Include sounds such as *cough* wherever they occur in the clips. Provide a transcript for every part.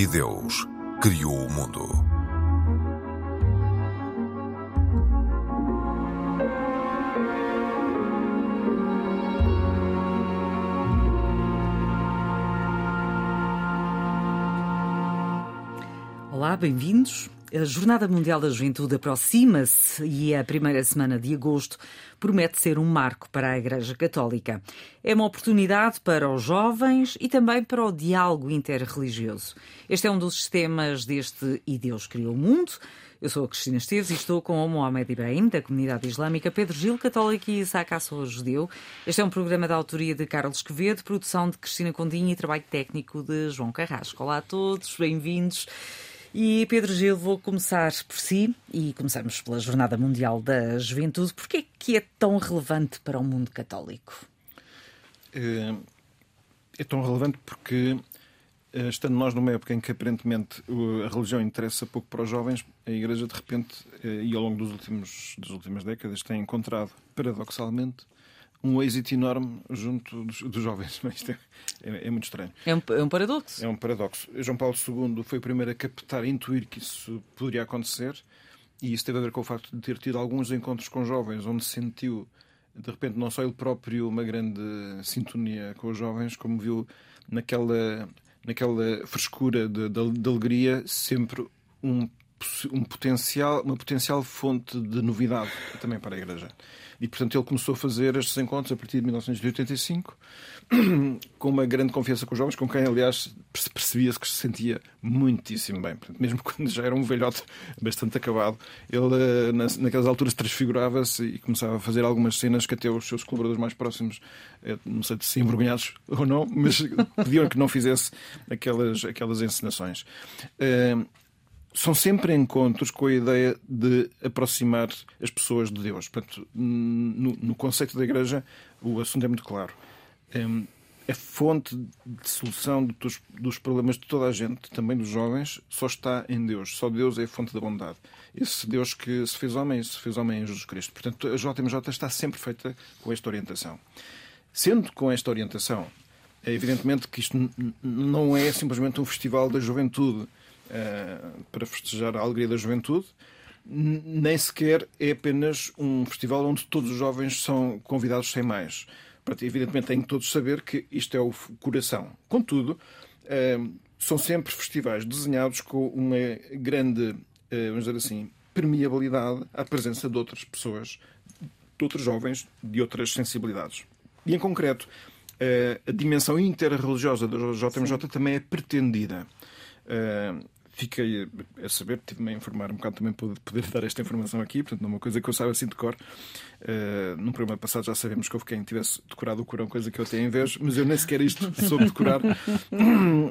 E Deus criou o mundo. Olá, bem-vindos. A Jornada Mundial da Juventude aproxima-se e a primeira semana de agosto promete ser um marco para a Igreja Católica. É uma oportunidade para os jovens e também para o diálogo interreligioso. Este é um dos temas deste E Deus Criou o Mundo. Eu sou a Cristina Esteves e estou com o Mohamed Ibrahim, da comunidade islâmica, Pedro Gil, católico e Isaac Assou, judeu. Este é um programa da autoria de Carlos Quevedo, produção de Cristina Condinha e trabalho técnico de João Carrasco. Olá a todos, bem-vindos. E Pedro Gil, vou começar por si e começamos pela Jornada Mundial da Juventude. Porquê é que é tão relevante para o mundo católico? É, é tão relevante porque, eh, estando nós numa época em que aparentemente a religião interessa pouco para os jovens, a Igreja de repente, eh, e ao longo dos últimos, das últimas décadas, tem encontrado, paradoxalmente, um êxito enorme junto dos, dos jovens. *laughs* Isto é, é, é, muito estranho. É um, é um paradoxo. É um paradoxo. João Paulo II foi o primeiro a captar, a intuir que isso poderia acontecer, e isso teve a ver com o facto de ter tido alguns encontros com jovens, onde sentiu, de repente, não só ele próprio uma grande sintonia com os jovens, como viu naquela, naquela frescura de, de, de alegria sempre um, um potencial, uma potencial fonte de novidade também para a Igreja. E, portanto, ele começou a fazer estes encontros a partir de 1985, *clears throat* com uma grande confiança com os jovens, com quem, aliás, percebia-se que se sentia muitíssimo bem. Portanto, mesmo *laughs* quando já era um velhote bastante acabado, ele, eh, naquelas alturas, transfigurava-se e começava a fazer algumas cenas que até os seus colaboradores mais próximos, eh, não sei se envergonhados ou não, mas *laughs* pediam que não fizesse aquelas, aquelas encenações. São sempre encontros com a ideia de aproximar as pessoas de Deus. Portanto, no, no conceito da Igreja, o assunto é muito claro. Um, a fonte de solução dos, dos, problemas de toda a gente, também dos jovens, só está em Deus. Só Deus é a fonte da bondade. Esse Deus que se fez homem, se fez homem em Jesus Cristo. Portanto, a JMJ está sempre feita com esta orientação. Sendo com esta orientação, é evidentemente que isto não é simplesmente um festival da juventude uh, para festejar a alegria da juventude. Nem sequer é apenas um festival onde todos os jovens são convidados sem mais. Portanto, evidentemente, têm todos saber que isto é o coração. Contudo, uh, são sempre festivais desenhados com uma grande, uh, vamos dizer assim, permeabilidade à presença de outras pessoas, de outros jovens, de outras sensibilidades. E, em concreto, a dimensão interreligiosa da JMJ Sim. também é pretendida fiquei a saber, tive-me a informar um bocado também para poder dar esta informação aqui, portanto, não é uma coisa que eu saiba assim de cor. Uh, no programa passado já sabemos que houve quem tivesse decorado o Corão, coisa que eu tenho em vez, mas eu nem sequer isto *laughs* soube decorar. Uh,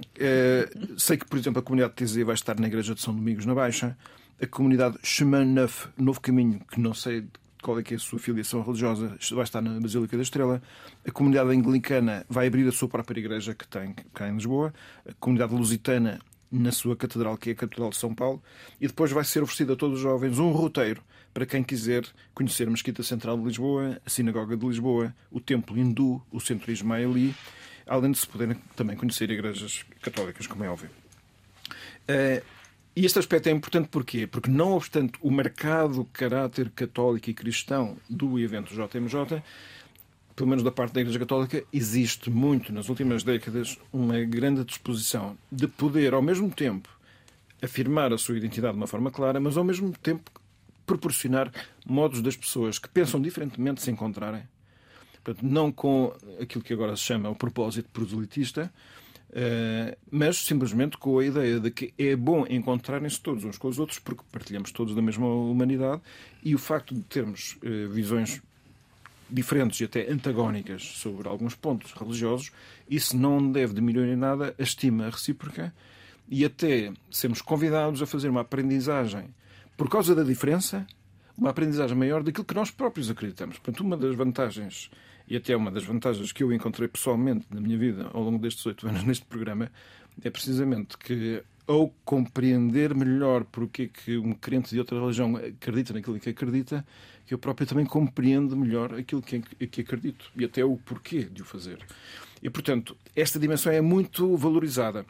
sei que, por exemplo, a comunidade de TZ vai estar na Igreja de São Domingos, na Baixa, a comunidade Chemin Neuf, Novo Caminho, que não sei qual é que é a sua filiação religiosa, vai estar na Basílica da Estrela. A comunidade anglicana vai abrir a sua própria igreja que tem cá em Lisboa. A comunidade lusitana na sua catedral, que é a Catedral de São Paulo, e depois vai ser oferecido a todos os jovens um roteiro para quem quiser conhecer a Mesquita Central de Lisboa, a Sinagoga de Lisboa, o Templo Hindu, o Centro Ismaili, além de se poderem também conhecer igrejas católicas, como é óbvio. Uh, e este aspecto é importante porquê? Porque, não obstante o marcado caráter católico e cristão do evento JMJ, pelo menos da parte da Igreja Católica, existe muito, nas últimas décadas, uma grande disposição de poder, ao mesmo tempo, afirmar a sua identidade de uma forma clara, mas ao mesmo tempo proporcionar modos das pessoas que pensam diferentemente se encontrarem. Portanto, não com aquilo que agora se chama o propósito proselitista, eh, mas simplesmente com a ideia de que é bom encontrarem-se todos uns com os outros porque partilhamos todos da mesma humanidade e o facto de termos eh, visões diferentes e até antagónicas sobre alguns pontos religiosos, isso não deve diminuir em nada a estima recíproca e até sermos convidados a fazer uma aprendizagem por causa da diferença, uma aprendizagem maior daquilo que nós próprios acreditamos. Portanto, uma das vantagens, e até uma das vantagens que eu encontrei pessoalmente na minha vida ao longo destes oito anos neste programa, é precisamente que ao compreender melhor porque é que um crente de outra religião acredita naquilo que acredita, eu próprio também compreendo melhor aquilo que, que acredito e até o porquê de o fazer. E, portanto, esta dimensão é muito valorizada.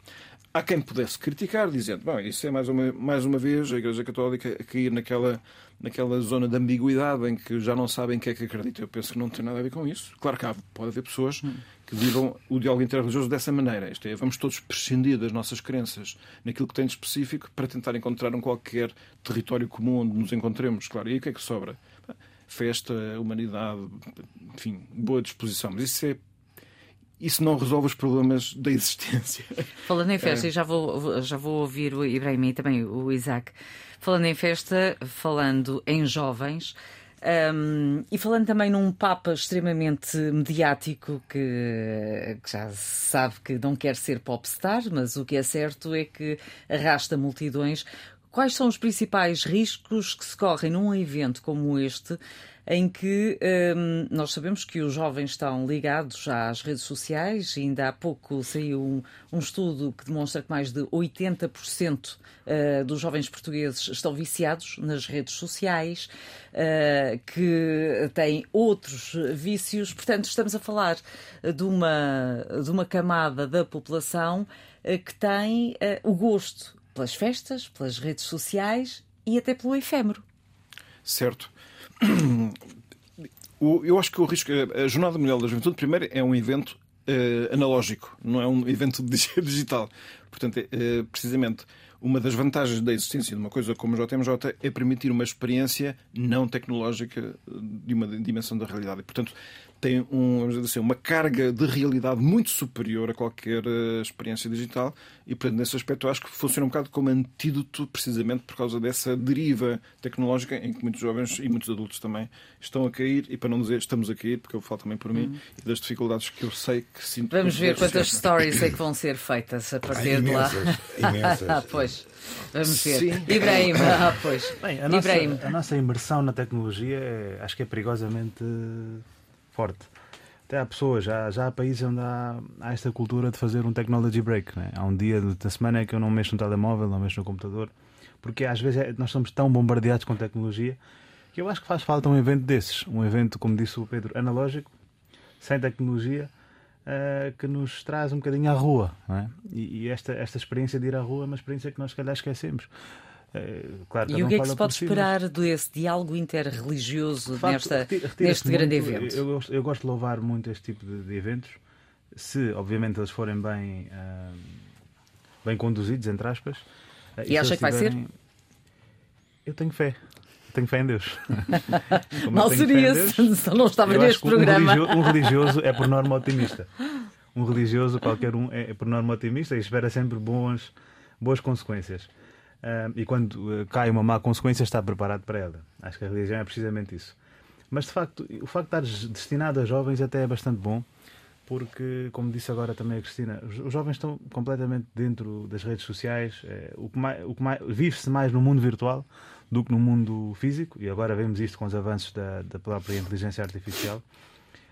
Há quem pudesse criticar, dizendo, bom, isso é mais uma, mais uma vez a Igreja Católica a cair naquela, naquela zona de ambiguidade em que já não sabem o que é que acreditam. Eu penso que não tem nada a ver com isso. Claro que há, pode haver pessoas que vivam o diálogo interreligioso dessa maneira. Isto é, vamos todos prescindir das nossas crenças naquilo que tem de específico para tentar encontrar um qualquer território comum onde nos encontremos. Claro, e aí o que é que sobra? Festa, humanidade, enfim, boa disposição. Mas isso é isso não resolve os problemas da existência. *laughs* Falando em festa, é. já, vou, já vou ouvir o Ibrahim e também o Isaac. Falando em festa, falando em jovens. Um, e falando também num Papa extremamente mediático que, que, já sabe que não quer ser popstar, mas o que é certo é que arrasta multidões. Quais são os principais riscos que se correm num evento como este em que um, nós sabemos que os jovens estão ligados às redes sociais. Ainda há pouco saiu um, um estudo que demonstra que mais de 80% uh, dos jovens portugueses estão viciados nas redes sociais, uh, que têm outros vícios. Portanto, estamos a falar de uma, de uma camada da população uh, que tem o gosto pelas festas, pelas redes sociais e até pelo efêmero. Certo. *clears throat* Eu acho que o risco. A Jornada Mundial da Juventude, primeiro, é um evento uh, analógico, não é um *laughs* evento digital. Portanto, uh, precisamente, uma das vantagens da existência de uma coisa como o JMJ é permitir uma experiência não tecnológica de uma dimensão da realidade. Portanto, tem um, vamos dizer assim, uma carga de realidade muito superior a qualquer uh, experiência digital e, portanto, nesse aspecto, eu acho que funciona um bocado como antídoto, precisamente por causa dessa deriva tecnológica em que muitos jovens e muitos adultos também estão a cair, e para não dizer estamos a cair, porque eu falo também por mim, hum. e das dificuldades que eu sei que sinto. Vamos ver quantas stories é que *laughs* vão ser feitas a partir ah, de lá. Imensas. ah, *laughs* pois. Vamos ver. Sim. Ibrahim, *laughs* ah, pois. Bem, a, nossa, a nossa imersão na tecnologia é, acho que é perigosamente forte. Até há pessoas, já, já há países onde há, há esta cultura de fazer um technology break. Né? Há um dia da semana que eu não mexo no telemóvel, não mexo no computador, porque às vezes é, nós somos tão bombardeados com tecnologia que eu acho que faz falta um evento desses. Um evento, como disse o Pedro, analógico, sem tecnologia, uh, que nos traz um bocadinho à rua. É? E, e, esta, esta experiência de ir à rua é uma experiência que nós, se calhar, esquecemos. É, claro, e o que é que se pode esperar desse diálogo interreligioso facto, nesta, neste grande muito, evento? Eu, eu, gosto de louvar muito este tipo de, de eventos, se obviamente eles forem bem, uh, bem conduzidos, entre aspas. Uh, e, e acha que vai ser? Eu tenho fé. Tenho fé em Deus. *laughs* Mal seria se não estava neste programa. Um religioso, um religioso é por norma otimista. Um religioso, qualquer um, é, é por norma otimista e espera sempre boas, boas consequências. E quando uh, cai uma má consequência está preparado para ela. Acho que a religião é precisamente isso. Mas de facto, o facto de estar destinado a jovens até é bastante bom, porque, como disse agora também a Cristina, os jovens estão completamente dentro das redes sociais. É, o que mais, o que mais vive-se mais no mundo virtual do que no mundo físico, e agora vemos isto com os avanços da, da própria inteligência artificial.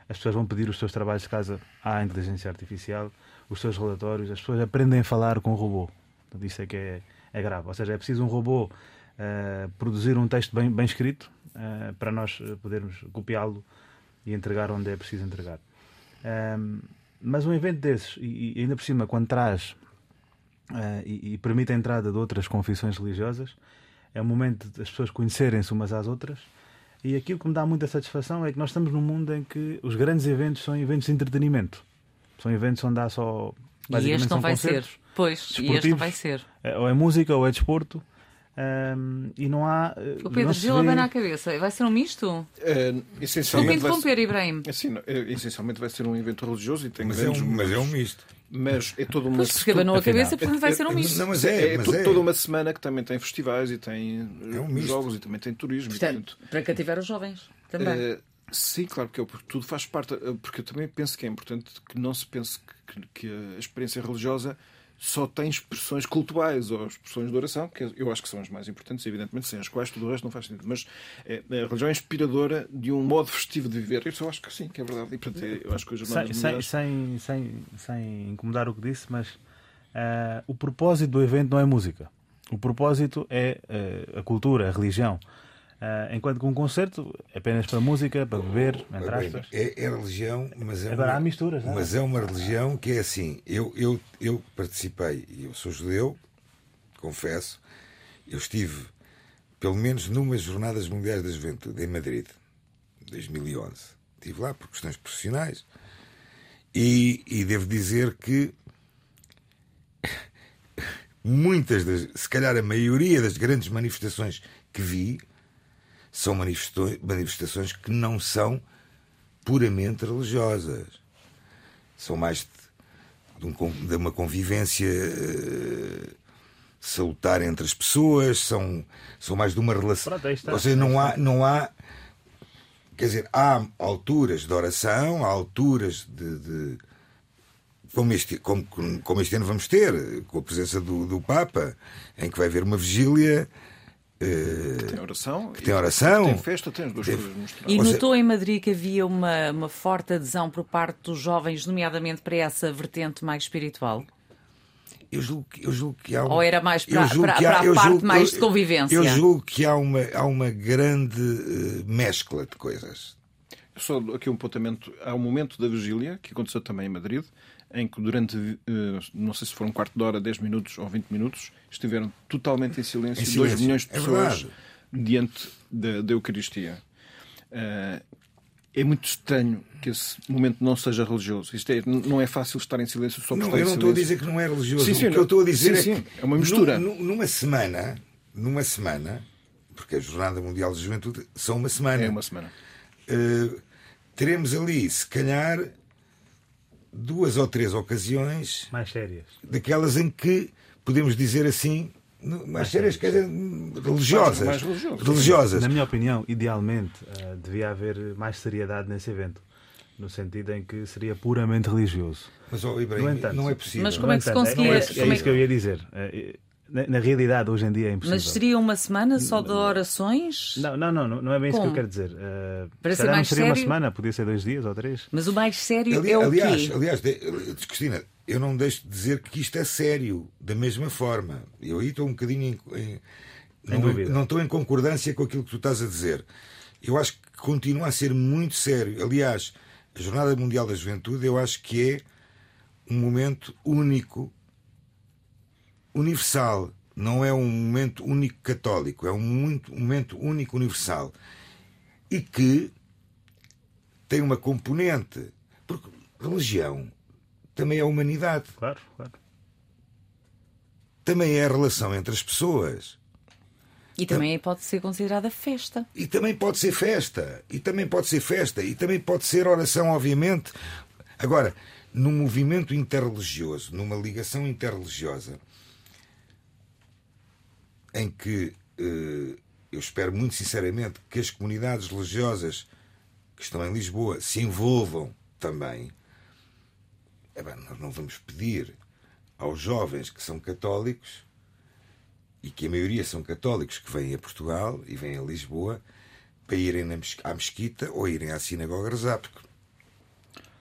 As pessoas vão pedir os seus trabalhos de casa à inteligência artificial, os seus relatórios, as pessoas aprendem a falar com o robô. Portanto, isso é que é é grave. Ou seja, é preciso um robô uh, produzir um texto bem, bem escrito uh, para nós eh, podermos copiá-lo e entregar onde é preciso entregar. Um, mas um evento desses, e, e, ainda por cima, quando traz uh, e, e, permite a entrada de outras confissões religiosas, é o momento das pessoas conhecerem-se umas às outras. E aquilo que me dá muita satisfação é que nós estamos num mundo em que os grandes eventos são eventos de entretenimento. São eventos onde há só. E este não vai ser. Pois, e este não vai ser. É, ou é música ou é desporto. Um, e não há. Eh, o Pedro Gil vê... na cabeça. Vai ser um misto? Uh, essencialmente. interromper, ser... Ibrahim. Assim, essencialmente vai ser um evento religioso e tem mas, é um, mas é um misto. Mas é toda uma. Pois se abanou a cabeça, portanto vai ser um misto. Não, mas é, é, mas é, toda uma semana que também tem festivais e tem é um jogos e também tem turismo. Portanto, portanto para cativar os jovens também. Sim, claro é, porque tudo faz parte. Porque eu também penso que é importante que não se pense que, que a experiência religiosa só tem expressões cultuais ou expressões de oração, que eu acho que são as mais importantes, evidentemente, sem as quais tudo o resto não faz sentido. Mas é, a religião é inspiradora de um modo festivo de viver. Isso eu acho que sim, que é verdade. E, portanto, eu acho que as sem, sem, sem, sem, sem incomodar o que disse, mas uh, o propósito do evento não é música. O propósito é uh, a cultura, a religião. Ah, enquanto que um concerto é apenas para música, para beber, entre Bem, aspas. é, é religião, mas é, Agora uma, há misturas, não é? mas é uma religião que é assim. Eu, eu, eu participei, e eu sou judeu, confesso, eu estive pelo menos numas Jornadas Mundiais da Juventude em Madrid, 2011. Estive lá por questões profissionais e, e devo dizer que *laughs* muitas das, se calhar a maioria das grandes manifestações que vi são manifestações, que não são puramente religiosas. São mais de, um de uma convivência eh, salutar entre as pessoas, são, são mais de uma relação. Pronto. Ou seja, não há, não há. Quer dizer, há alturas de oração, há alturas de. de- como, este, como, como este ano vamos ter, com a presença do, do Papa, em que vai haver uma vigília. Eh, Tem oração. Que tem oração. Tem festa, tem as duas coisas misturadas. E notou em Madrid que havia uma, uma forte adesão por parte dos jovens, nomeadamente para essa vertente mais espiritual? Eu julgo, que- eu julgo que há uma, Ou era mais para- para- que há- para a parte julgo- mais de convivência? Eu julgo que há uma, há uma grande eh, mescla de coisas. Só aqui um apontamento. Há um momento da vigília, que aconteceu também em Madrid, em que durante, eh, não sei se foram um quarto de hora, 10 minutos ou 20 minutos, estiveram totalmente em silêncio, Em 2 silêncio. milhões de É pessoas verdade. diante da, da Eucaristia. Eh, é muito estranho que esse momento não seja religioso. Isto é, não é fácil estar em silêncio só por Não, estar eu não estou a dizer que não é religioso. Sim, sim, o que não- eu estou a dizer sim, é sim, é uma mistura. nu- nu- numa semana, numa semana, porque a Jornada Mundial da Juventude são uma semana. É uma semana. eh, teremos ali, se calhar, duas ou três ocasiões Mais sérias. daquelas em que podemos dizer assim, no- mais sérias, quer dizer, religiosas. Mais- mais religiosas. religiosas. Na minha opinião, idealmente, eh, devia haver mais seriedade nesse evento. No sentido em que seria puramente religioso. Mas, oh, Ibrahim, entanto- não é possível. Mas como é que se conseguia- É, é isso- é é isso que eu ia dizer. Na, na realidade, hoje em dia é impossível. Mas seria uma semana só de orações? Não, não, não, não, é bem isso que Como? eu quero dizer. Eh, Para se ser mais não seria uma sério? semana, podia ser dois dias ou três. Mas o mais sério Ali- é o aliás, quê? aliás, de- Cristina, eu não deixo de dizer que isto é sério, da mesma forma. Eu aí estou um bocadinho em, em- não, não estou em concordância com aquilo que tu estás a dizer. Eu acho que continua a ser muito sério. Aliás, a Jornada Mundial da Juventude, eu acho que é um momento único, universal. Não é um momento único católico, é um muito- um momento único universal. E que tem uma componente. Porque religião também é humanidade, Claro, claro. também é a relação entre as pessoas. E também pode ser considerada festa. E também pode ser festa, e também pode ser festa, e também pode ser oração, obviamente. Agora, num movimento interreligioso, numa ligação interreligiosa, em que eh, eu espero muito sinceramente que as comunidades religiosas que estão em Lisboa se envolvam também. É bem, nós não vamos pedir aos jovens que são católicos e que a maioria são católicos que vêm a Portugal e vêm a Lisboa para irem à mesquita ou irem à sinagoga rezar, porque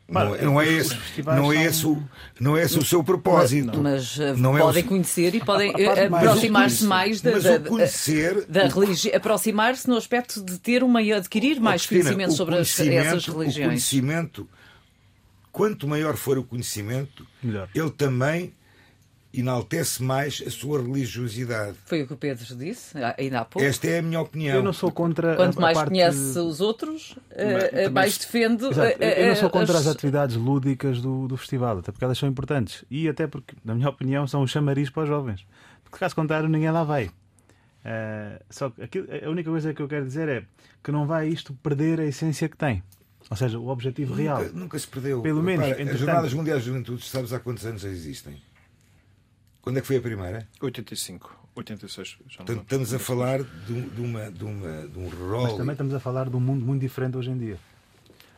não, é- não é esse, não é esse, o, não é esse o seu propósito. Mas uh, Não é podem o- conhecer e podem mais- aproximar-se mais da, Mas da, o conhecer, da religião, aproximar-se no aspecto de ter uma adquirir mais Cristina, conhecimento o sobre conhecimento- essas O religiões. conhecimento, quanto maior for o conhecimento, Melhor. ele também enaltece mais a sua religiosidade. Foi o que o Pedro disse ah, ainda há pouco. Esta é a minha opinião. Eu não sou contra. a- Quanto a mais parte- conhece os outros, uh, uh, também mais defende. Exato. uh, Eu não sou uh, contra as- as atividades lúdicas do, do festival, até porque elas são importantes. E até porque, na minha opinião, são um chamariz para os jovens. Porque caso contrário, ninguém lá vai. Eh, só que aquilo- a única coisa que eu quero dizer é que não vai isto perder a essência que tem. Ou seja, o objetivo real. Nunca, nunca se perdeu. Pelo menos, Repara, as Jornadas Mundiais de Juventude, sabes há quantos anos já existem? Quando é que foi a primeira? 85, 86. Já não estamos a falar de, um- de uma, de, uma, de um rol. Mas também estamos a falar de um mundo muito diferente hoje em dia.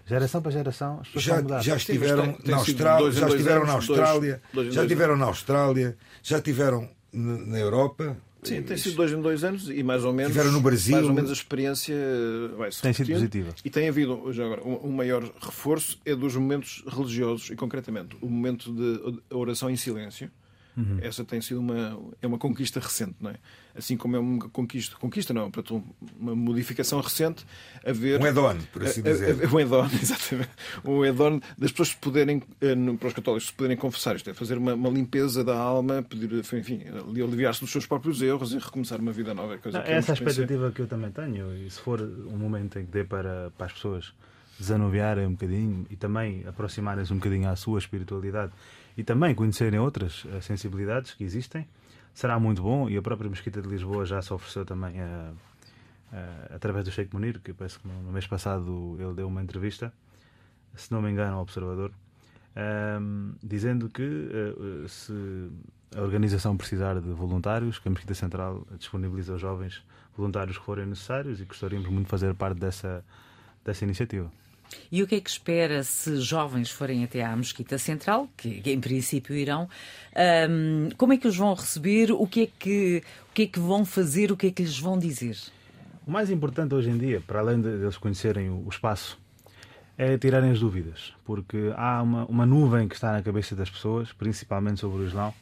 Geração para geração, as pessoas estão já, mudar. já estiveram tem- na tem Austrália, já estiveram na Austrália, já estiveram na Austrália, já estiveram na Europa. Sim, tem E- sido dois em dois anos e mais ou menos. Tiveram no Brasil. Mais ou menos a experiência vai se Tem sido positiva. E tem havido, já agora, um, um maior reforço é dos momentos religiosos e, concretamente, o momento de oração em silêncio, Uhum. Essa tem sido uma, é uma conquista recente, não é? Assim como é uma conquista, conquista não, portanto, uma modificação recente, haver. Um add-on, por assim dizer. um add-on, *laughs* exatamente. Um add-on das pessoas poderem, eh, para os católicos, poderem confessar isto, é fazer uma, uma limpeza da alma, pedir, enfim, aliviar-se dos seus próprios erros e recomeçar uma vida nova. Coisa não, que é essa a expectativa que eu também tenho, e se for um momento em que dê para, para as pessoas desanuviarem um bocadinho e também aproximarem-se um bocadinho à sua espiritualidade e também conhecerem outras eh, sensibilidades que existem, será muito bom. E a própria Mesquita de Lisboa já se ofereceu também a, a, através do Sheikh Munir, que parece que no mês passado ele deu uma entrevista, se não me engano, ao Observador, um, ehm, dizendo que uh, se a organização precisar de voluntários, que a Mesquita Central disponibiliza aos jovens voluntários que forem necessários e gostaríamos muito de fazer parte dessa, dessa iniciativa. E o que é que espera se jovens forem até à Mesquita Central, que, em princípio irão? Um, como é que os vão receber? O que, é que, o que é que vão fazer? O que é que lhes vão dizer? O mais importante hoje em dia, para além de eles conhecerem o espaço, é tirarem as dúvidas, porque há uma, uma nuvem que está na cabeça das pessoas, principalmente sobre o Islão,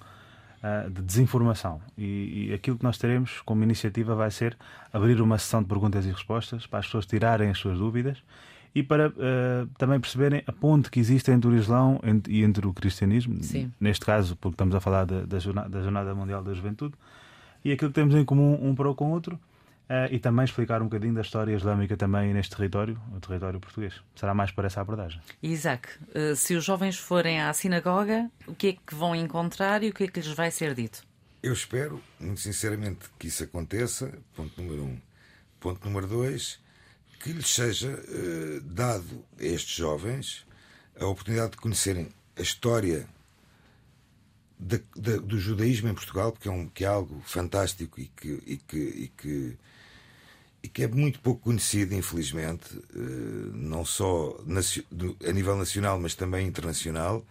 ah, de desinformação. E, e, aquilo que nós teremos como iniciativa vai ser abrir uma sessão de perguntas e respostas para as pessoas tirarem as suas dúvidas e para uh, também perceberem a ponte que existe entre o Islão e entre o cristianismo, Sim. neste caso, porque estamos a falar da, da, jornada, da, jornada, Mundial da Juventude, e aquilo que temos em comum um para o com o outro, uh, e também explicar um bocadinho da história islâmica também neste território, o território português. Será mais para essa abordagem. Isaac, uh, se os jovens forem à sinagoga, o que é que vão encontrar e o que é que lhes vai ser dito? Eu espero, muito sinceramente, que isso aconteça, ponto número um. Ponto número dois, que lhes seja uh, dado a estes jovens a oportunidade de conhecerem a história do judaísmo em Portugal, porque é, um, que é algo fantástico e que, e que, e que, e que é muito pouco conhecido, infelizmente, uh, não só a nível nacional, mas também internacional.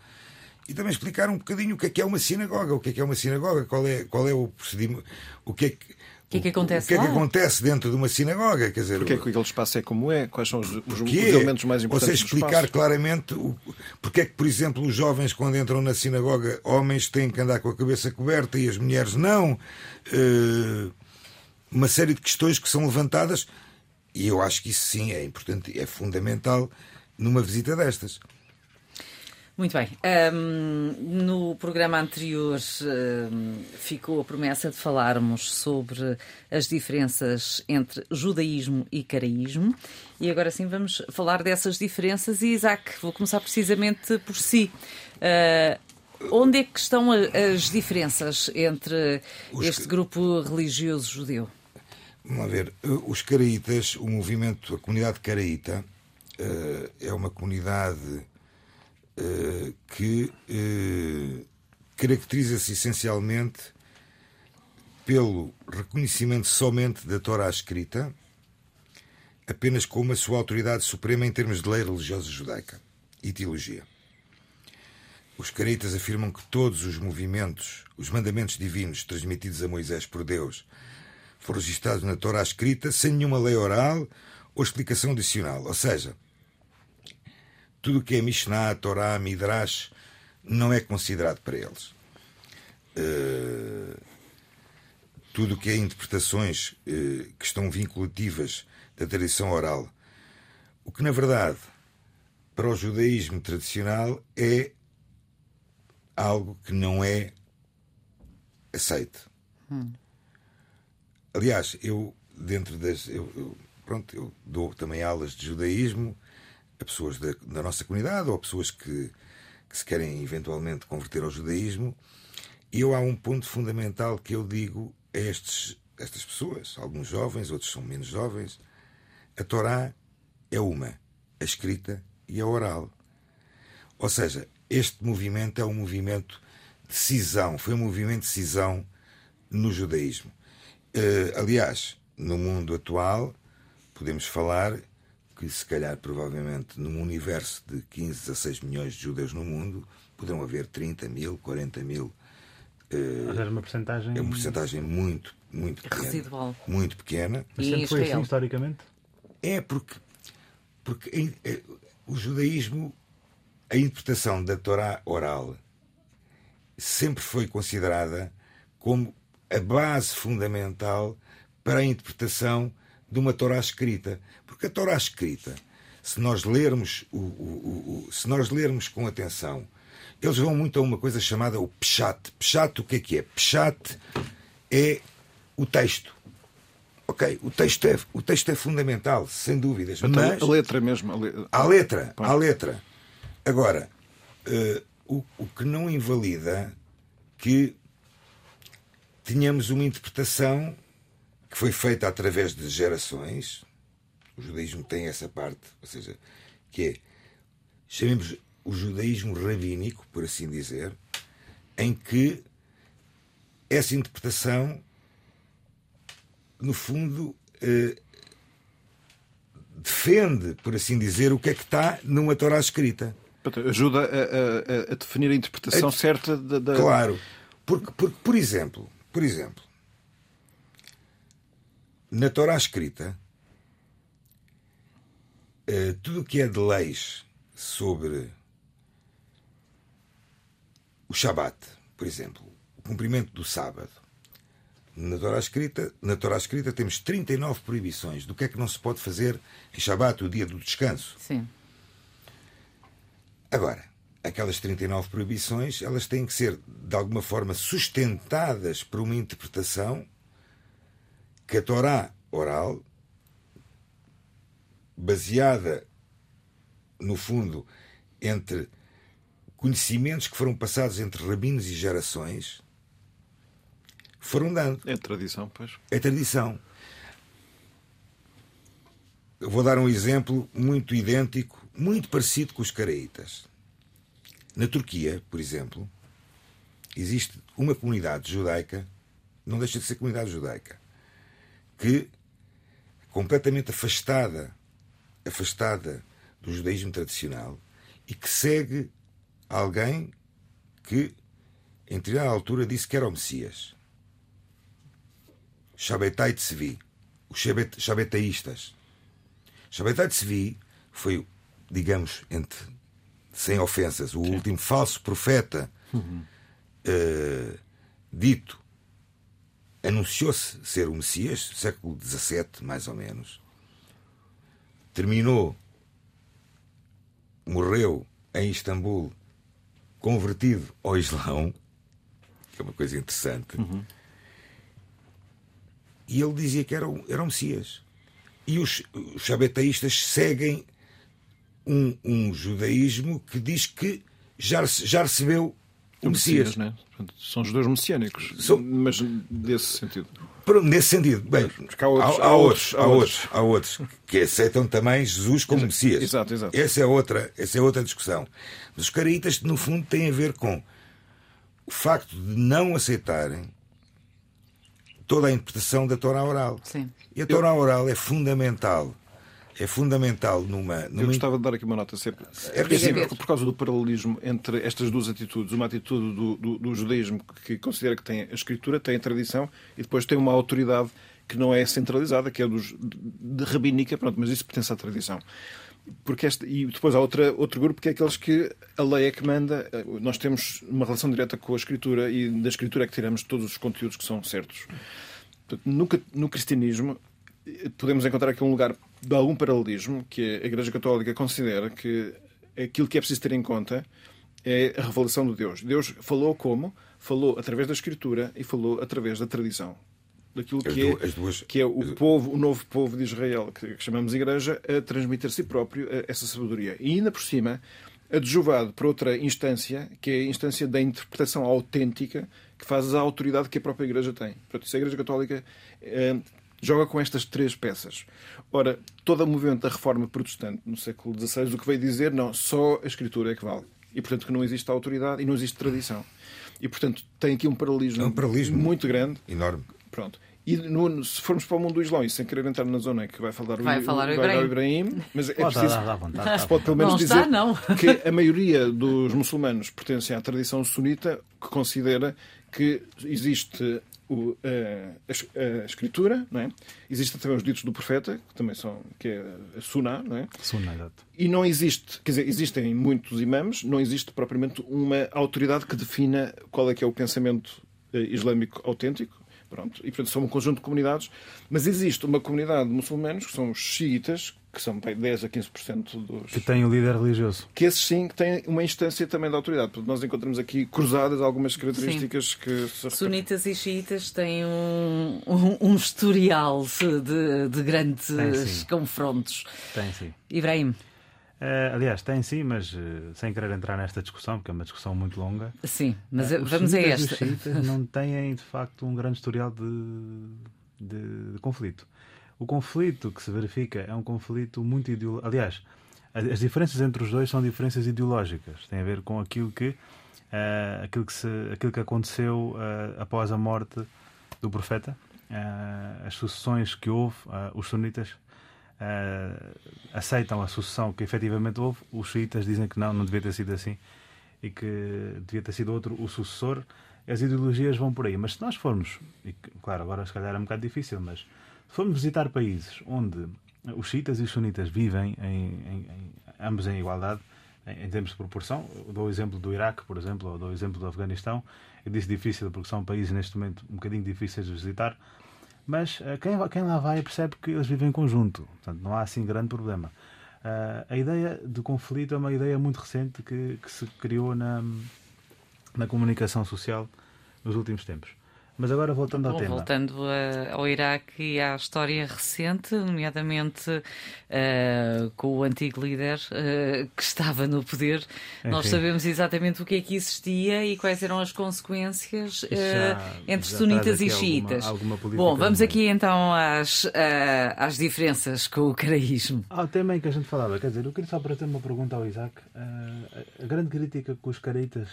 E também explicar um bocadinho o que é que é uma sinagoga, o que é que é uma sinagoga, qual é, qual é o procedimento, o que é que que é que acontece O que é que acontece dentro de uma sinagoga? Quer dizer, porque é que aquele espaço é como é? Quais são os, os, os elementos mais importantes? Ou seja, explicar claramente o, porque é que, por exemplo, os jovens, quando entram na sinagoga, homens têm que andar com a cabeça coberta e as mulheres não. Uh, uma série de questões que são levantadas e eu acho que isso sim é importante, é fundamental numa visita destas. Muito bem. Um, no programa anterior um, ficou a promessa de falarmos sobre as diferenças entre judaísmo e caraísmo. E agora sim vamos falar dessas diferenças. E Isaac, vou começar precisamente por si. Uh, onde é que estão as diferenças entre os este grupo religioso judeu? Vamos ver. Os caraítas, o movimento, a comunidade caraíta, uh, é uma comunidade eh, que uh, caracteriza-se essencialmente pelo reconhecimento somente da Torá escrita, apenas como a sua autoridade suprema em termos de lei religiosa judaica e teologia. Os careitas afirmam que todos os movimentos, os mandamentos divinos transmitidos a Moisés por Deus, foram registrados na Torá escrita sem nenhuma lei oral ou explicação adicional. Ou seja, tudo o que é Mishnah, Torá, Midrash, não é considerado para eles. Uh, tudo o que é interpretações uh, que estão vinculativas da tradição oral. O que, na verdade, para o judaísmo tradicional é algo que não é aceito. Hum. Aliás, eu, dentro das. Eu, eu, pronto, eu dou também aulas de judaísmo a pessoas da, da nossa comunidade ou a pessoas que, que se querem eventualmente converter ao judaísmo. E eu há um ponto fundamental que eu digo a estes, estas pessoas, alguns jovens, outros são menos jovens. A Torá é uma, a escrita e a oral. Ou seja, este movimento é um movimento de cisão, foi um movimento de cisão no judaísmo. Uh, aliás, no mundo atual, podemos falar que se calhar, provavelmente, num universo de 15, 16 milhões de judeus no mundo, poderão haver 30 mil, 40 mil. Uh, é uma porcentagem... É uma porcentagem muito, muito pequena. Residual. Muito pequena. Mas sempre foi assim, historicamente? É, porque, porque é, o judaísmo, a interpretação da Torá oral sempre foi considerada como a base fundamental para a interpretação de uma Torá escrita. Porque a Torá escrita, se nós lermos, o, o, o, se nós lermos com atenção, eles vão muito a uma coisa chamada o Pshat. Pshat, o que é que é? Pshat é o texto. Ok, o texto é, o texto é fundamental, sem dúvidas. Então, mas a letra mesmo. A, le... a letra, a letra. Agora, uh, o, o que não invalida que tínhamos uma interpretação que foi feita através de gerações. O judaísmo tem essa parte, ou seja, que é, chamemos o judaísmo rabínico, por assim dizer, em que essa interpretação, no fundo, eh, defende, por assim dizer, o que é que está numa Torá escrita. Ajuda a, a, a definir a interpretação a, certa da, da. Claro. Porque, porque, por exemplo, por exemplo, na Torá escrita, eh, tudo o que é de leis sobre o Shabat, por exemplo, o cumprimento do sábado, na Torá escrita, na Torá escrita temos 39 proibições do que é que não se pode fazer em Shabat, o dia do descanso. Sim. Agora, aquelas 39 proibições, elas têm que ser de alguma forma sustentadas por uma interpretação que a Torá oral, baseada no fundo entre conhecimentos que foram passados entre rabinos e gerações, foram dando. É tradição, pois. É tradição. Eu vou dar um exemplo muito idêntico, muito parecido com os caraítas. Na Turquia, por exemplo, existe uma comunidade judaica, não deixa de ser comunidade judaica, que completamente afastada, afastada do judaísmo tradicional e que segue alguém que em determinada altura disse que era o Messias. Shabetai Tzvi, os Shabetaístas. Shabetai Tzvi foi, digamos, entre, sem ofensas, o Sim. último falso profeta uhum. uh, dito anunciou-se ser o Messias, século XVII, mais ou menos. Terminou, morreu em Istambul, convertido ao Islão, que é uma coisa interessante. Uhum. E ele dizia que era, era o Messias. E os, os seguem um, um judaísmo que diz que já, já recebeu o Messias. Messias né? São judeus messiânicos, São... mas nesse sentido. Nesse sentido, bem, há outros, há, há, outros, há, outros, há outros que aceitam também Jesus como exato, Messias. Exato, exato. Essa é outra, essa é outra discussão. Mas os caraítas, no fundo, têm a ver com o facto de não aceitarem toda a interpretação da Torá oral. Sim. E a Torá oral é fundamental é fundamental numa, numa. Eu gostava de dar aqui uma nota sempre. É por, por causa do paralelismo entre estas duas atitudes. Uma atitude do, do, do, judaísmo que considera que tem a escritura, tem a tradição e depois tem uma autoridade que não é centralizada, que é dos, de rabínica, pronto, mas isso pertence à tradição. Porque este, e depois há outra, outro grupo que é aqueles que a lei é que manda. Nós temos uma relação direta com a escritura e da escritura é que tiramos todos os conteúdos que são certos. No, no cristianismo, podemos encontrar aqui um lugar de algum paralelismo, que a Igreja Católica considera que aquilo que é preciso ter em conta é a revelação de Deus. Deus falou como? Falou através da Escritura e falou através da tradição. Daquilo que é, duas... que é o povo, o novo povo de Israel, que chamamos Igreja, a transmitir a si próprio essa sabedoria. E ainda por cima, adjuvado para outra instância, que é a instância da interpretação autêntica que faz a autoridade que a própria Igreja tem. Portanto, se a Igreja Católica eh, joga com estas três peças. Ora, todo o movimento da reforma protestante no século XVI o que veio dizer, não, só a escritura é que vale. E, portanto, que não existe autoridade e não existe tradição. E, portanto, tem aqui um paralelismo, é um paralelismo muito grande. Enorme. Pronto. E no, se formos para o mundo do Islão, e sem querer entrar na zona que vai falar vai o, falar o, o Ibrahim, mas é preciso. Dá, dá, dá, se pode pelo menos não dizer está, não. que a maioria dos muçulmanos pertencem à tradição sunita que considera que existe o, a, a, escritura, não é? Existem também os ditos do profeta, que também são, que é a suná, não é? Suná, exato. E não existe, quer dizer, existem muitos imãs, não existe propriamente uma autoridade que defina qual é que é o pensamento eh, islâmico autêntico, Pronto, e portanto são um conjunto de comunidades, mas existe uma comunidade de muçulmanos que são os xiitas, que são bem, 10 a 15% dos. Que têm o um líder religioso. Que esses sim que têm uma instância também da autoridade. Portanto, nós encontramos aqui cruzadas algumas características sim. que. Se... Sunitas e xiitas têm um, um, um historial de, de grandes tem, confrontos. Tem sim. Ibrahim. Uh, aliás, tem sim, mas uh, sem querer entrar nesta discussão, porque é uma discussão muito longa. Sim, mas uh, vamos a esta. Os *laughs* não têm, de facto, um grande historial de, de, de, conflito. O conflito que se verifica é um conflito muito ideológico. Aliás, as diferenças entre os dois são diferenças ideológicas. Tem a ver com aquilo que, aquilo que, se, aquilo que aconteceu após a morte do profeta, as sucessões que houve, os sunitas uh, aceitam a sucessão que efetivamente houve, os xiitas dizem que não, não devia ter sido assim e que devia ter sido outro o sucessor. As ideologias vão por aí. Mas se nós formos, e claro, agora se calhar é um bocado difícil, mas se formos visitar países onde os xiitas e os sunitas vivem em, em, em, ambos em igualdade, em, termos de proporção, eu dou o exemplo do Iraque, por exemplo, ou dou o exemplo do Afeganistão. Eu disse difícil porque são países neste momento um bocadinho difíceis de visitar, mas uh, quem, quem lá vai percebe que eles vivem em conjunto, portanto não há assim grande problema. Uh, a ideia de conflito é uma ideia muito recente que, que se criou na, na comunicação social nos últimos tempos. Mas agora voltando ao Bom, tema. Voltando ao Iraque e à história recente, nomeadamente uh, com o antigo líder uh, que estava no poder, Enfim. nós sabemos exatamente o que é que existia e quais eram as consequências uh, já, entre já sunitas e xiitas. Alguma, alguma Bom, vamos aqui então às, às diferenças com o caraísmo. Há o tema em que a gente falava, quer dizer, eu queria só para ter uma pergunta ao Isaac. a grande crítica que os caraitas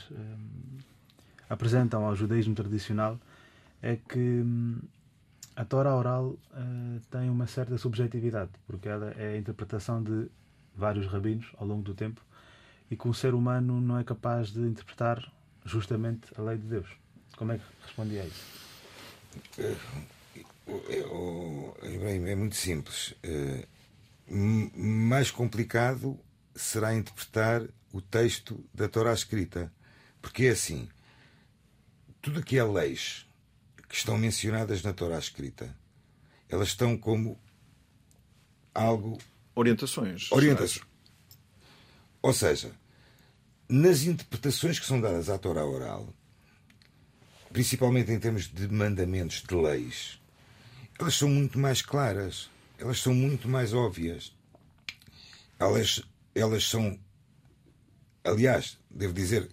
apresentam ao judaísmo tradicional é que hum, a Torá oral uh, tem uma certa subjetividade, porque ela é a interpretação de vários rabinos ao longo do tempo e que o ser humano não é capaz de interpretar justamente a lei de Deus. Como é que respondia a isso? É, é, muito simples. Mais complicado será interpretar o texto da Torá escrita. Porque é assim: tudo que é leis que estão mencionadas na Torá escrita. Elas estão como algo. Orientações. Orientações. Ou seja, nas interpretações que são dadas à Torá oral, principalmente em termos de mandamentos, de leis, elas são muito mais claras, elas são muito mais óbvias. Elas, elas são, aliás, devo dizer,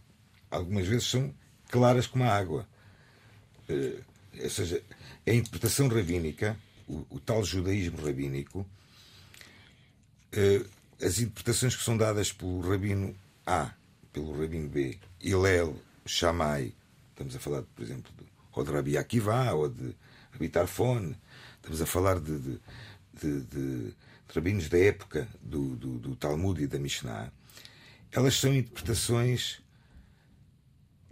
algumas vezes são claras como a água. Ou seja, a interpretação rabínica, o, o tal judaísmo rabínico, eh, as interpretações que são dadas pelo rabino A, pelo rabino B, Hillel, Shammai, estamos a falar, por exemplo, de, ou de Rabi Akiva, ou de Rabi Tarfon, estamos a falar de, de, de, de rabinos da época do, do, do Talmud e da Mishnah, elas são interpretações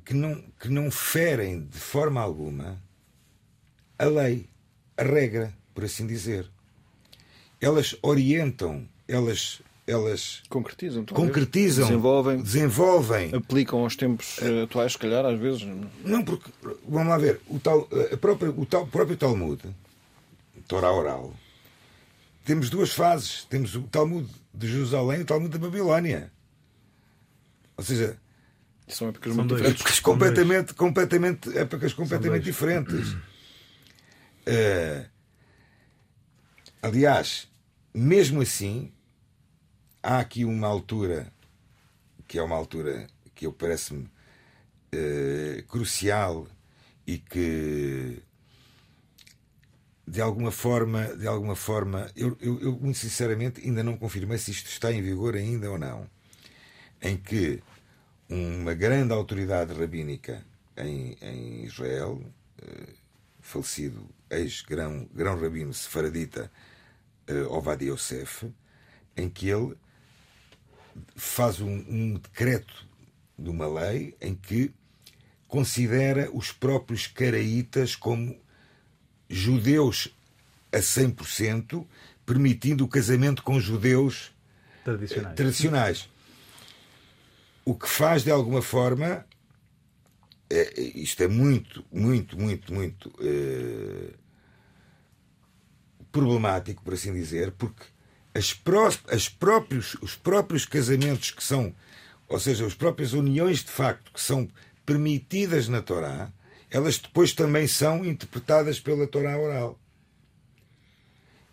que não, que não ferem de forma alguma a lei, a regra, por assim dizer. Elas orientam, elas elas concretizam, concretizam desenvolvem, desenvolvem, aplicam aos tempos uh, atuais, se calhar, às vezes. Não, porque vamos lá ver, o, tal, a própria, o tal, próprio Talmud, Torá oral, temos duas fases. Temos o Talmud de Jerusalém e o Talmud da Babilónia. Ou seja, são épocas, são épocas completamente, completamente, épocas completamente diferentes. Uh, aliás, mesmo assim, há aqui uma altura que é uma altura que eu parece-me uh, crucial e que de alguma forma, de alguma forma, eu, eu, eu, muito sinceramente ainda não confirmei se isto está em vigor ainda ou não, em que uma grande autoridade rabínica em, em Israel, uh, falecido ex-grão grão rabino sefaradita uh, Ovadia Yosef, em que ele faz um, um, decreto de uma lei em que considera os próprios caraítas como judeus a 100%, permitindo o casamento com judeus Tradicionais. tradicionais. O que faz, de alguma forma, é- isto é muito, muito, muito, muito eh, problemático, por assim dizer, porque as, pró as próprios, os próprios casamentos que são, ou seja, as próprias uniões de facto que são permitidas na Torá, elas depois também são interpretadas pela Torá oral.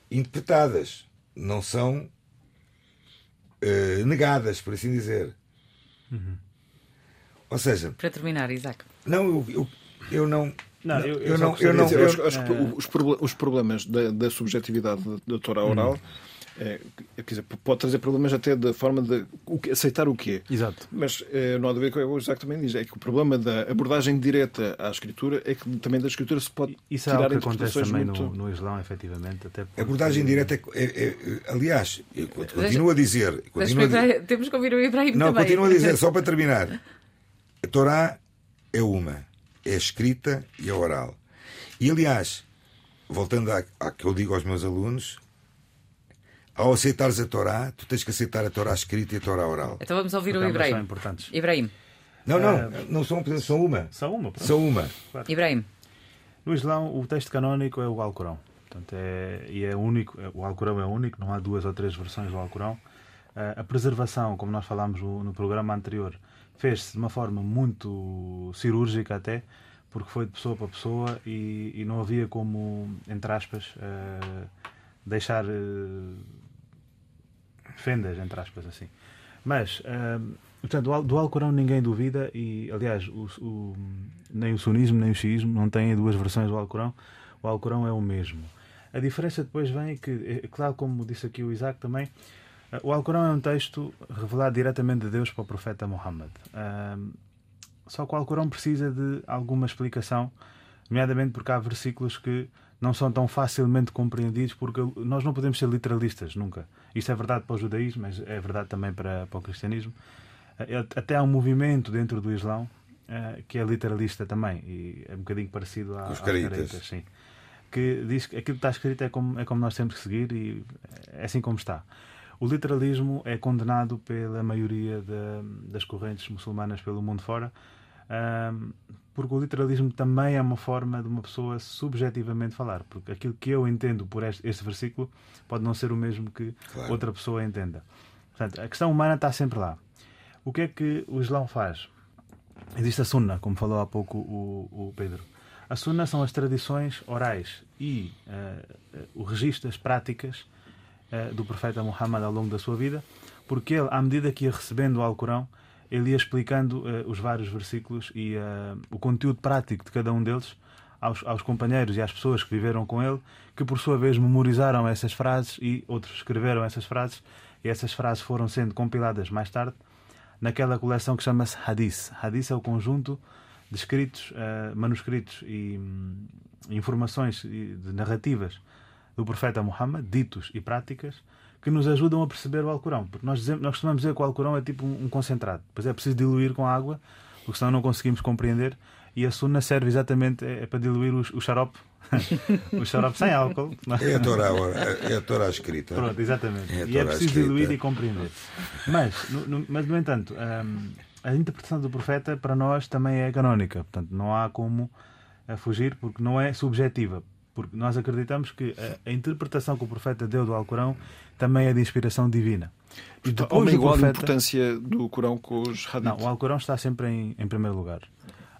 Interpretadas, não são eh, negadas, por assim dizer. Ou seja, Para terminar, Isaac. não, eu, eu, eu não. Não, eu- eu eu não, eu não, Quer dizer, eu- acho, acho que os, os problemas da, da subjetividade da, da Torá oral é, quer dizer, pode trazer problemas até da forma de o que- aceitar o que é. Exato. Mas eh, não há de ver com o que o Isaac também diz. É que o problema da abordagem direta à escritura é que também da escritura se pode Isso é tirar algo que acontece também muito... no, no Islão, efetivamente. Até porque- A abordagem direta é, é- é- aliás, eu continuo a dizer, Mas continuo a dizer temos que ouvir o Ibrahim não, também. continuo a dizer, só para terminar, *laughs* a Torá é uma, é escrita e é oral. E aliás, voltando à, à que eu digo aos meus alunos, ao aceitares a Torá, tu tens que aceitar a Torá escrita e a Torá oral. Então vamos ouvir o Porque ambas são Ibrahim. importantes. Ibrahim. Não, não, não são, são uma. São uma. pronto. São uma. Ibrahim. No Islão, o texto canónico é o Alcorão. Portanto, é, e é único, é- o Alcorão é único, não há duas ou três versões do Alcorão. A preservação, como nós falámos no, programa anterior, fez-se de uma forma muito cirúrgica até, porque foi de pessoa para pessoa e, e não havia como, entre aspas, eh, deixar eh, fendas, entre aspas, assim. Mas, hum, portanto, do Al- do Alcorão ninguém duvida e, aliás, o, o- nem o sunismo nem o xiismo não têm duas versões do Alcorão. O Alcorão é o mesmo. A diferença depois vem que, claro, como disse aqui o Isaac também, o Alcorão é um texto revelado diretamente de Deus para o profeta Muhammad. Hum, só que o Alcorão precisa de alguma explicação, nomeadamente porque há versículos que não são tão facilmente compreendidos, porque nós não podemos ser literalistas, nunca. Isto é verdade para o judaísmo, mas é verdade também para, para o cristianismo. Eh, Até há um movimento dentro do Islão eh, que é literalista também, e é um bocadinho parecido a, Os aos caritas. sim. Que diz que aquilo que está escrito é como, é como nós temos que seguir e é assim como está. O literalismo é condenado pela maioria da- das correntes muçulmanas pelo mundo fora, ahm, porque o literalismo também é uma forma de uma pessoa subjetivamente falar, porque aquilo que eu entendo por este, este versículo pode não ser o mesmo que Claro. outra pessoa entenda. Portanto, a questão humana está sempre lá. O que é que o Islão faz? Existe a Sunna, como falou há pouco o, o Pedro. A Sunna são as tradições orais e eh, o registro, as práticas do profeta Muhammad ao longo da sua vida, porque ele, à medida que ia recebendo o Alcorão, ele ia explicando eh, os vários versículos e eh, o conteúdo prático de cada um deles aos, aos companheiros e às pessoas que viveram com ele, que por sua vez memorizaram essas frases e outros escreveram essas frases, e essas frases foram sendo compiladas mais tarde naquela coleção que chama-se Hadith. Hadith é o conjunto de escritos, eh, manuscritos e hum, informações e de narrativas do profeta Muhammad, ditos e práticas, que nos ajudam a perceber o Alcorão. Porque nós, dizemos, nós costumamos dizer que o Alcorão é tipo um, um concentrado. Depois é preciso diluir com água, porque senão não conseguimos compreender. E a Sunna serve exatamente é, é para diluir o, o xarope, *laughs* o xarope sem álcool. É a Torá, é a Torá escrita. Pronto, exatamente. É a e é preciso escrita. diluir e compreender. Mas, no, no- mas, no entanto, hum, a interpretação do profeta para nós também é canónica. Portanto, não há como eh, fugir porque não é subjetiva. Porque nós acreditamos que a, a interpretação que o profeta deu do Alcorão também é de inspiração divina. E do igual profeta- importância do Corão com os hadith. não, o Alcorão está sempre em, em primeiro lugar.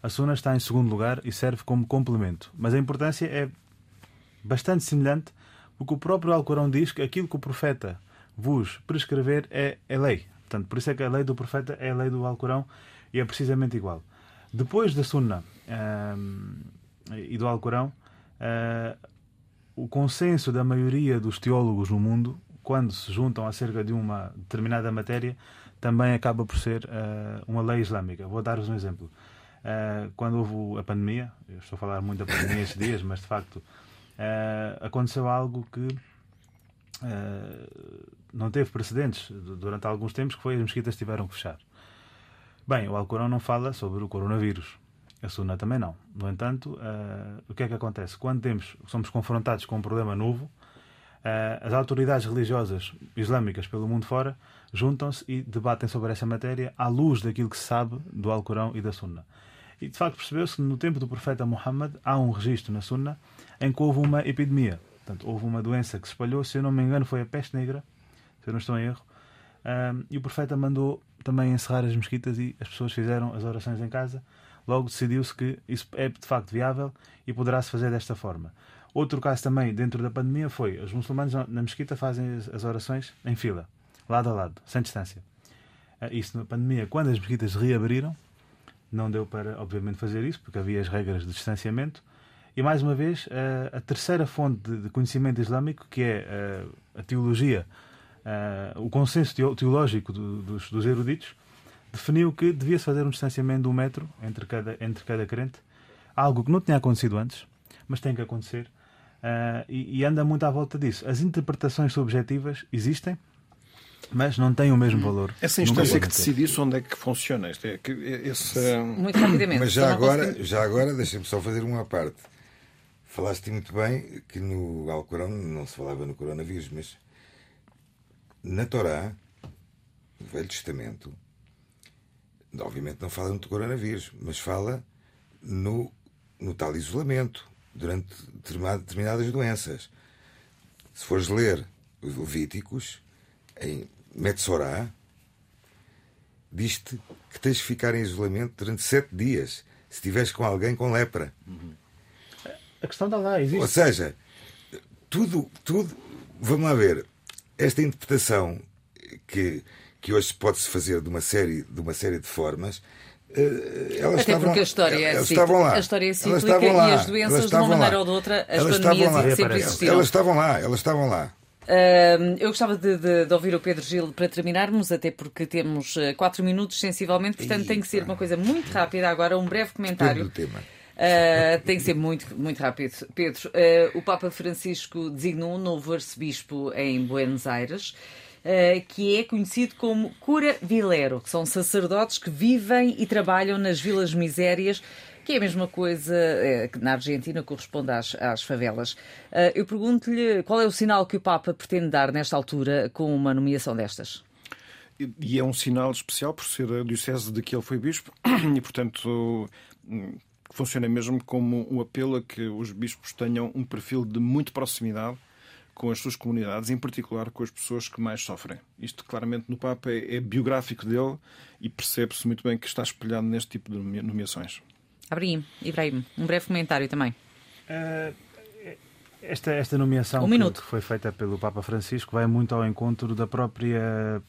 A Sunna está em segundo lugar e serve como complemento. Mas a importância é bastante semelhante, porque o próprio Alcorão diz que aquilo que o profeta vos prescrever é, é lei. Portanto, por isso é que a lei do profeta é a lei do Alcorão e é precisamente igual. Depois da Sunna ahm, e do Alcorão, ah, o consenso da maioria dos teólogos no mundo, quando se juntam acerca de uma determinada matéria, também acaba por ser ah, uma lei islâmica. Vou dar-vos um exemplo. Ah, quando houve a pandemia, eu estou a falar muito da pandemia estes dias, mas de facto aconteceu algo que não teve precedentes du- durante alguns tempos, que foi as mesquitas tiveram que fechar. Bem, o Alcorão não fala sobre o coronavírus. A Sunna também não. No entanto, uh, o que é que acontece? Quando temos, somos confrontados com um problema novo, uh, as autoridades religiosas islâmicas pelo mundo fora juntam-se e debatem sobre essa matéria à luz daquilo que se sabe do Alcorão e da Sunna. E de facto percebeu-se que no tempo do profeta Muhammad há um registro na Sunna em que houve uma epidemia. Portanto, houve uma doença que se espalhou, se eu não me engano, foi a peste negra, se eu não estou em erro. Um, e o profeta mandou também encerrar as mesquitas e as pessoas fizeram as orações em casa. Logo decidiu-se que isso é de facto viável e poderá-se fazer desta forma. Outro caso também dentro da pandemia foi os muçulmanos na mesquita fazem as orações em fila, lado a lado, sem distância. Ah, isso na pandemia, quando as mesquitas reabriram, não deu para, obviamente, fazer isso, porque havia as regras de distanciamento. E, mais uma vez, a, a terceira fonte de conhecimento islâmico, que é a, a teologia, o consenso teológico do, dos, dos, eruditos, definiu que devia-se fazer um distanciamento de um metro entre cada, entre cada crente, algo que não tinha acontecido antes, mas tem que acontecer, e, e anda muito à volta disso. As interpretações subjetivas existem, mas não tem o mesmo valor. Essa instância que decidisse onde é que funciona. Este é, que, esse... Muito rapidamente. Mas já agora, já agora deixa-me só fazer uma parte. Falaste muito bem que no Alcorão não se falava no coronavírus, mas na Torá, no Velho Testamento, obviamente não fala no coronavírus, mas fala no, no tal isolamento durante determinadas doenças. Se fores ler os Levíticos, em Metsorá, diz-te que tens de ficar em isolamento durante sete dias se estiveres com alguém com lepra. A questão está lá, existe. Ou seja, tudo, tudo. Vamos lá ver. Esta interpretação que, que hoje pode-se fazer de uma série de, uma série de formas. Eh, elas Até estavam, porque a história é estavam lá. A história é cíclica e as doenças, de uma maneira lá. ou de outra, as elas pandemias sempre existiram. Elas estavam lá, elas estavam lá. Uh, eu gostava de, de, de, ouvir o Pedro Gil para terminarmos, até porque temos 4 uh, minutos sensivelmente, portanto Eita. tem que ser uma coisa muito rápida. Agora, um breve comentário. Uh, tem que ser muito, muito rápido. Pedro, uh, o Papa Francisco designou um novo arcebispo em Buenos Aires. Uh, que é conhecido como cura vilero, que são sacerdotes que vivem e trabalham nas vilas misérias que é a mesma coisa é, que na Argentina corresponde às, às favelas. Uh, eu pergunto-lhe qual é o sinal que o Papa pretende dar nesta altura com uma nomeação destas? E é um sinal especial por ser a diocese de que ele foi bispo *coughs* e, portanto, funciona mesmo como um apelo a que os bispos tenham um perfil de muito proximidade com as suas comunidades, em particular com as pessoas que mais sofrem. Isto claramente no Papa é, é biográfico dele e percebe-se muito bem que está espelhado neste tipo de nomeações. Abraham, Ibrahim, um breve comentário também. Uh, esta, esta nomeação um que, que, foi feita pelo Papa Francisco vai muito ao encontro da própria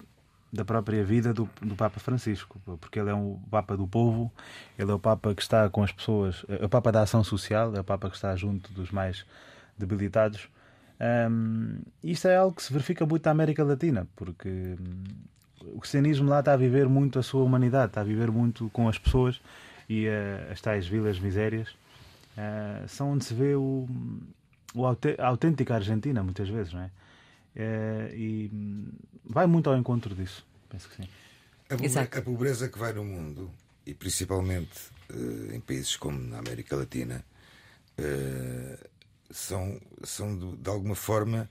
da própria vida do, do Papa Francisco, porque ele é um Papa do povo, ele é o Papa que está com as pessoas, é o Papa da ação social, é o Papa que está junto dos mais debilitados. Um, isto é algo que se verifica muito na América Latina, porque hum, o cristianismo lá está a viver muito a sua humanidade, está a viver muito com as pessoas e uh, as tais vilas misérias uh, são onde se vê o, o a autêntica Argentina, muitas vezes, não é? Uh, e hum, vai muito ao encontro disso, penso que sim. A, pobreza, a pobreza que vai no mundo, e principalmente em países como na América Latina, são, são de, de alguma forma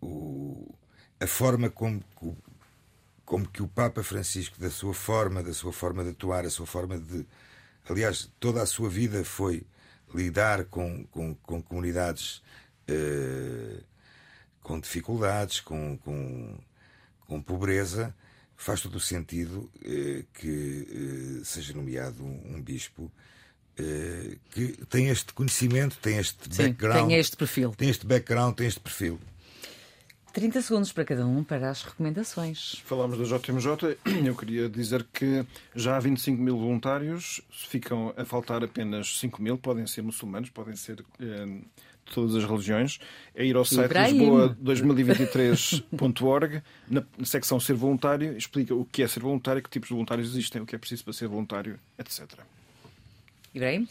o, a forma como, como que o Papa Francisco, da sua forma, da sua forma de atuar, a sua forma de Aliás, toda a sua vida foi lidar com, com, com comunidades eh, com dificuldades, com, com, com, pobreza. Faz todo o sentido eh, que eh, seja nomeado um, um bispo que tem este conhecimento, tem este Sim, background. Tem este perfil. Tem este background, tem este perfil. 30 segundos para cada um para as recomendações. Falámos da JMJ. Eu queria dizer que já há 25 mil voluntários, ficam a faltar apenas 5 mil. Podem ser muçulmanos, podem ser eh, de todas as religiões. É ir ao site lisboa2023.org, na secção Ser Voluntário, explica o que é ser voluntário, que tipos de voluntários existem, o que é preciso para ser voluntário, etc. Ibrahim?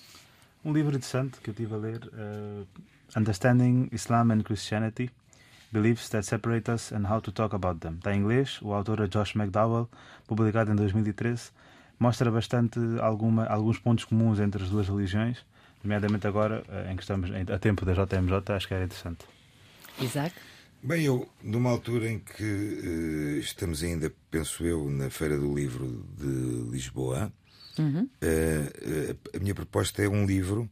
Um livro interessante que eu estive a ler, uh, Understanding Islam and Christianity Beliefs That Separate Us and How to Talk About Them. Está em inglês, o autor é Josh McDowell, publicado em 2013. mostra bastante alguma, alguns pontos comuns entre as duas religiões, nomeadamente agora eh, em que estamos a tempo da JMJ, acho que era interessante. Isaac? Bem, eu, numa altura em que uh, estamos ainda, penso eu, na Feira do Livro de Lisboa, uhum. uh, a minha proposta é um livro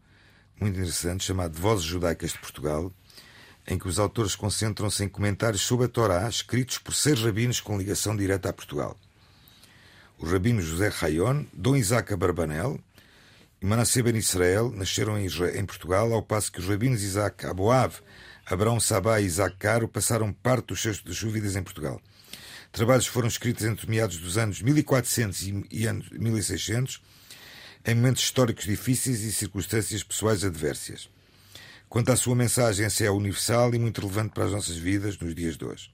muito interessante chamado Vozes Judaicas de Portugal, em que os autores concentram-se em comentários sobre a Torá escritos por seis rabinos com ligação direta a Portugal. O rabino José Rayon, Dom Isaac Abarbanel e Manasseh Ben Israel nasceram em, em Portugal, ao passo que os rabinos Isaac Aboav, Abraão Sabá e Isaac Caro passaram parte dos seus, das suas vidas em Portugal. Trabalhos foram escritos entre meados dos anos 1400 e, e anos 1600, em momentos históricos difíceis e circunstâncias pessoais adversas. Quanto à sua mensagem, essa é universal e muito relevante para as nossas vidas nos dias de hoje.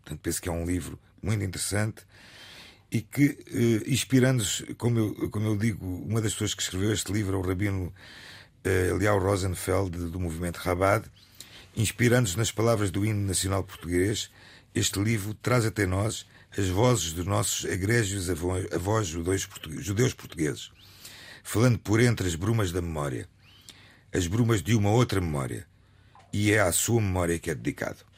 Portanto, penso que é um livro muito interessante e que, eh, inspirando-se, como eu, como eu digo, uma das pessoas que escreveu este livro é o rabino eh, Eliel Rosenfeld, do movimento Rabat, inspirando-se nas palavras do hino nacional português, este livro traz até nós as vozes dos nossos egrégios avós judeus portugueses, falando por entre as brumas da memória, as brumas de uma outra memória, e é à sua memória que é dedicado.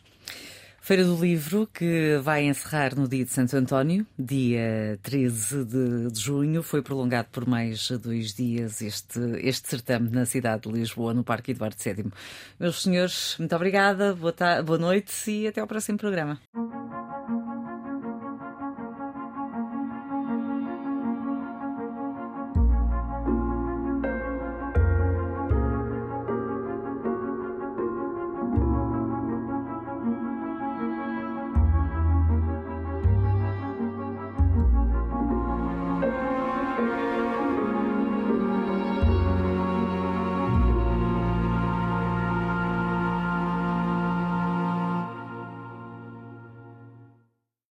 Feira do Livro, que vai encerrar no dia de Santo António, dia 13 de, junho. Foi prolongado por mais dois dias este, este certame na cidade de Lisboa, no Parque Eduardo VII. Meus senhores, muito obrigada, boa, boa noite e até ao próximo programa.